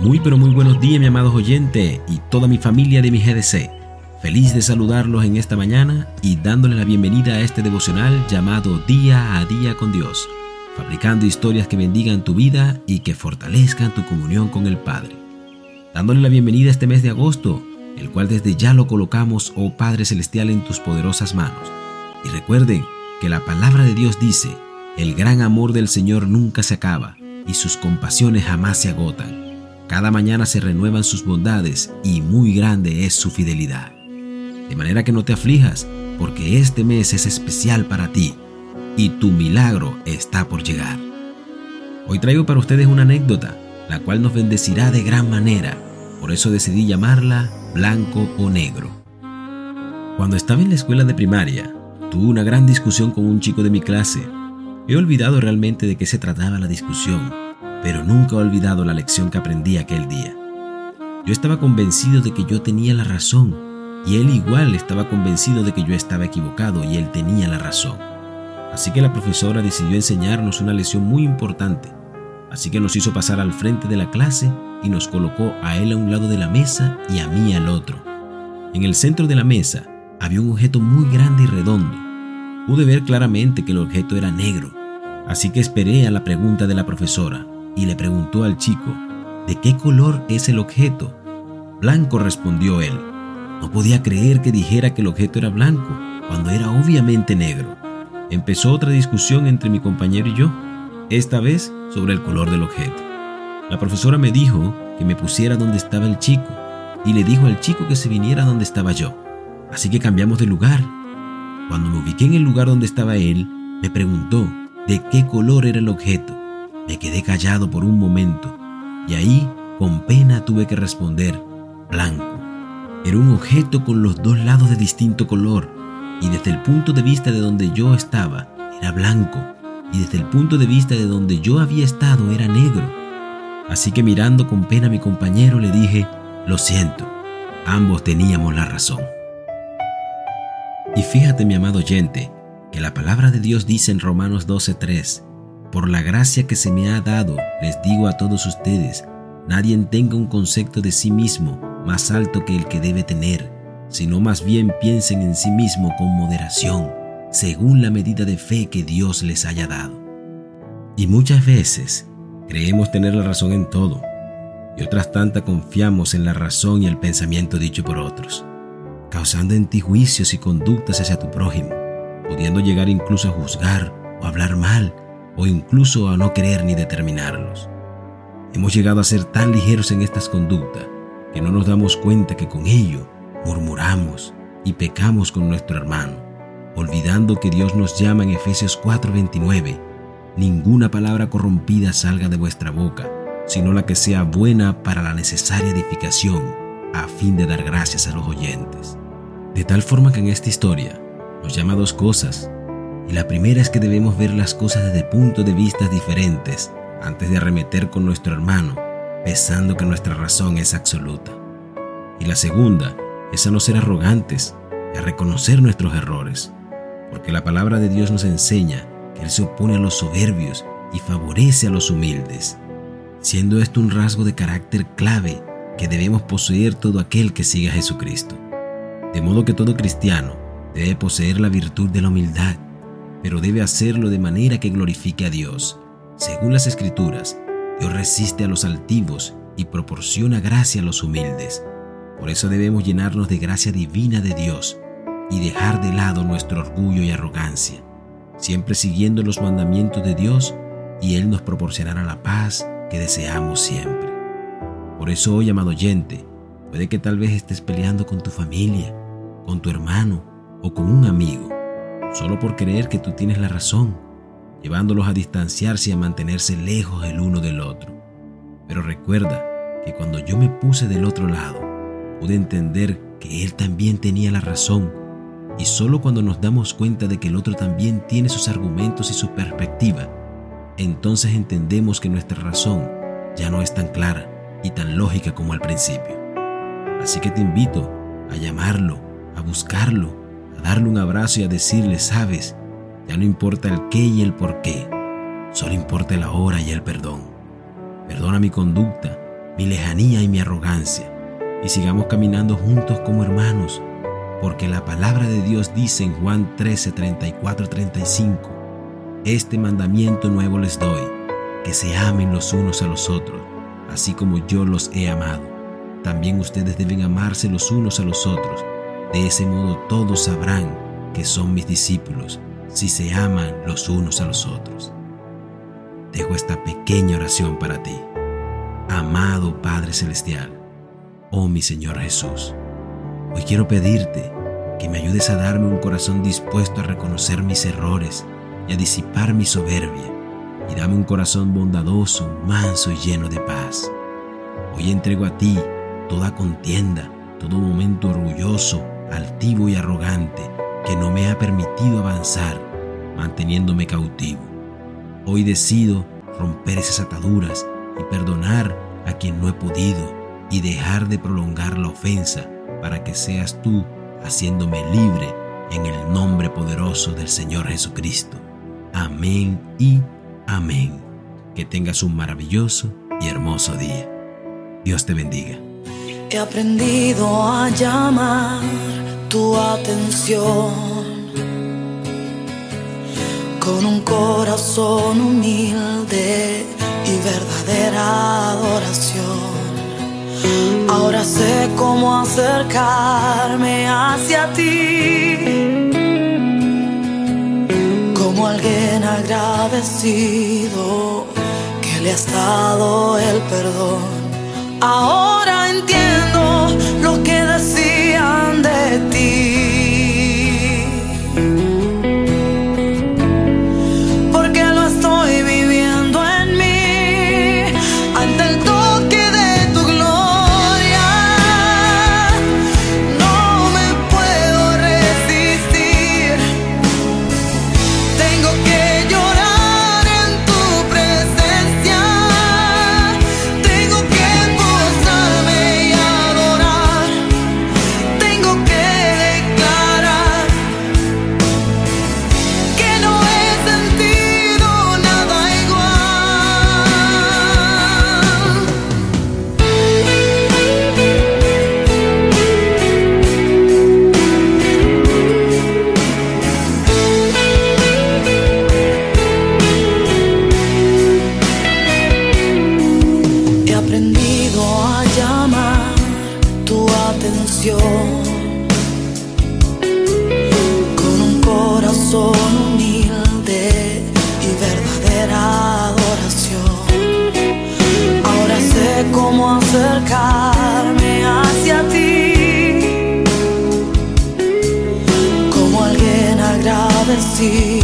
Muy pero muy buenos días mi amados oyentes y toda mi familia de mi GDC. Feliz de saludarlos en esta mañana y dándoles la bienvenida a este devocional llamado Día a Día con Dios, fabricando historias que bendigan tu vida y que fortalezcan tu comunión con el Padre. Dándole la bienvenida a este mes de agosto, el cual desde ya lo colocamos, oh Padre Celestial, en tus poderosas manos. Y recuerden que la palabra de Dios dice, el gran amor del Señor nunca se acaba y sus compasiones jamás se agotan. Cada mañana se renuevan sus bondades y muy grande es su fidelidad. De manera que no te aflijas, porque este mes es especial para ti y tu milagro está por llegar. Hoy traigo para ustedes una anécdota, la cual nos bendecirá de gran manera. Por eso decidí llamarla Blanco o Negro. Cuando estaba en la escuela de primaria, tuve una gran discusión con un chico de mi clase. He olvidado realmente de qué se trataba la discusión, pero nunca he olvidado la lección que aprendí aquel día. Yo estaba convencido de que yo tenía la razón y él igual estaba convencido de que yo estaba equivocado y él tenía la razón. Así que la profesora decidió enseñarnos una lección muy importante. Así que nos hizo pasar al frente de la clase y nos colocó a él a un lado de la mesa y a mí al otro. En el centro de la mesa había un objeto muy grande y redondo. Pude ver claramente que el objeto era negro, así que esperé a la pregunta de la profesora y le preguntó al chico, ¿de qué color es el objeto? Blanco respondió él. No podía creer que dijera que el objeto era blanco, cuando era obviamente negro. Empezó otra discusión entre mi compañero y yo, esta vez sobre el color del objeto. La profesora me dijo que me pusiera donde estaba el chico y le dijo al chico que se viniera donde estaba yo. Así que cambiamos de lugar. Cuando me ubiqué en el lugar donde estaba él, me preguntó de qué color era el objeto. Me quedé callado por un momento y ahí con pena tuve que responder, blanco. Era un objeto con los dos lados de distinto color y desde el punto de vista de donde yo estaba era blanco y desde el punto de vista de donde yo había estado era negro. Así que mirando con pena a mi compañero le dije, lo siento, ambos teníamos la razón. Y fíjate mi amado oyente, que la palabra de Dios dice en Romanos 12:3, por la gracia que se me ha dado, les digo a todos ustedes, nadie tenga un concepto de sí mismo más alto que el que debe tener, sino más bien piensen en sí mismo con moderación, según la medida de fe que Dios les haya dado. Y muchas veces creemos tener la razón en todo, y otras tantas confiamos en la razón y el pensamiento dicho por otros, causando en ti juicios y conductas hacia tu prójimo, pudiendo llegar incluso a juzgar o hablar mal o incluso a no querer ni determinarlos. Hemos llegado a ser tan ligeros en estas conductas que no nos damos cuenta que con ello murmuramos y pecamos con nuestro hermano, olvidando que Dios nos llama en Efesios 4:29, ninguna palabra corrompida salga de vuestra boca, sino la que sea buena para la necesaria edificación, a fin de dar gracias a los oyentes. De tal forma que en esta historia nos llama dos cosas, y la primera es que debemos ver las cosas desde puntos de vista diferentes antes de arremeter con nuestro hermano, pensando que nuestra razón es absoluta. Y la segunda es a no ser arrogantes y a reconocer nuestros errores, porque la palabra de Dios nos enseña que Él se opone a los soberbios y favorece a los humildes, siendo esto un rasgo de carácter clave que debemos poseer todo aquel que siga a Jesucristo. De modo que todo cristiano debe poseer la virtud de la humildad pero debe hacerlo de manera que glorifique a Dios. Según las Escrituras, Dios resiste a los altivos y proporciona gracia a los humildes. Por eso debemos llenarnos de gracia divina de Dios y dejar de lado nuestro orgullo y arrogancia, siempre siguiendo los mandamientos de Dios y Él nos proporcionará la paz que deseamos siempre. Por eso hoy, amado oyente, puede que tal vez estés peleando con tu familia, con tu hermano o con un amigo solo por creer que tú tienes la razón, llevándolos a distanciarse y a mantenerse lejos el uno del otro. Pero recuerda que cuando yo me puse del otro lado, pude entender que él también tenía la razón. Y solo cuando nos damos cuenta de que el otro también tiene sus argumentos y su perspectiva, entonces entendemos que nuestra razón ya no es tan clara y tan lógica como al principio. Así que te invito a llamarlo, a buscarlo, darle un abrazo y a decirle, sabes, ya no importa el qué y el por qué, solo importa la hora y el perdón. Perdona mi conducta mi lejanía y mi arrogancia, y sigamos caminando juntos como hermanos, porque la palabra de Dios dice en Juan 13, 34, 35, Este mandamiento nuevo les doy, que se amen los unos a los otros, así como yo los he amado. También ustedes deben amarse los unos a los otros. De ese modo todos sabrán que son mis discípulos, si se aman los unos a los otros. Dejo esta pequeña oración para ti. Amado Padre Celestial, oh mi Señor Jesús, hoy quiero pedirte que me ayudes a darme un corazón dispuesto a reconocer mis errores y a disipar mi soberbia, y dame un corazón bondadoso, manso y lleno de paz. Hoy entrego a ti toda contienda, todo momento orgulloso, altivo y arrogante que no me ha permitido avanzar, manteniéndome cautivo. Hoy decido romper esas ataduras y perdonar a quien no he podido y dejar de prolongar la ofensa para que seas tú haciéndome libre en el nombre poderoso del Señor Jesucristo. Amén y amén. Que tengas un maravilloso y hermoso día. Dios te bendiga. He aprendido a llamar tu atención con un corazón humilde y verdadera adoración. Ahora sé cómo acercarme hacia ti. Como alguien agradecido que le has dado el perdón. Ahora entiendo de ti. acercarme hacia ti como alguien agradecido.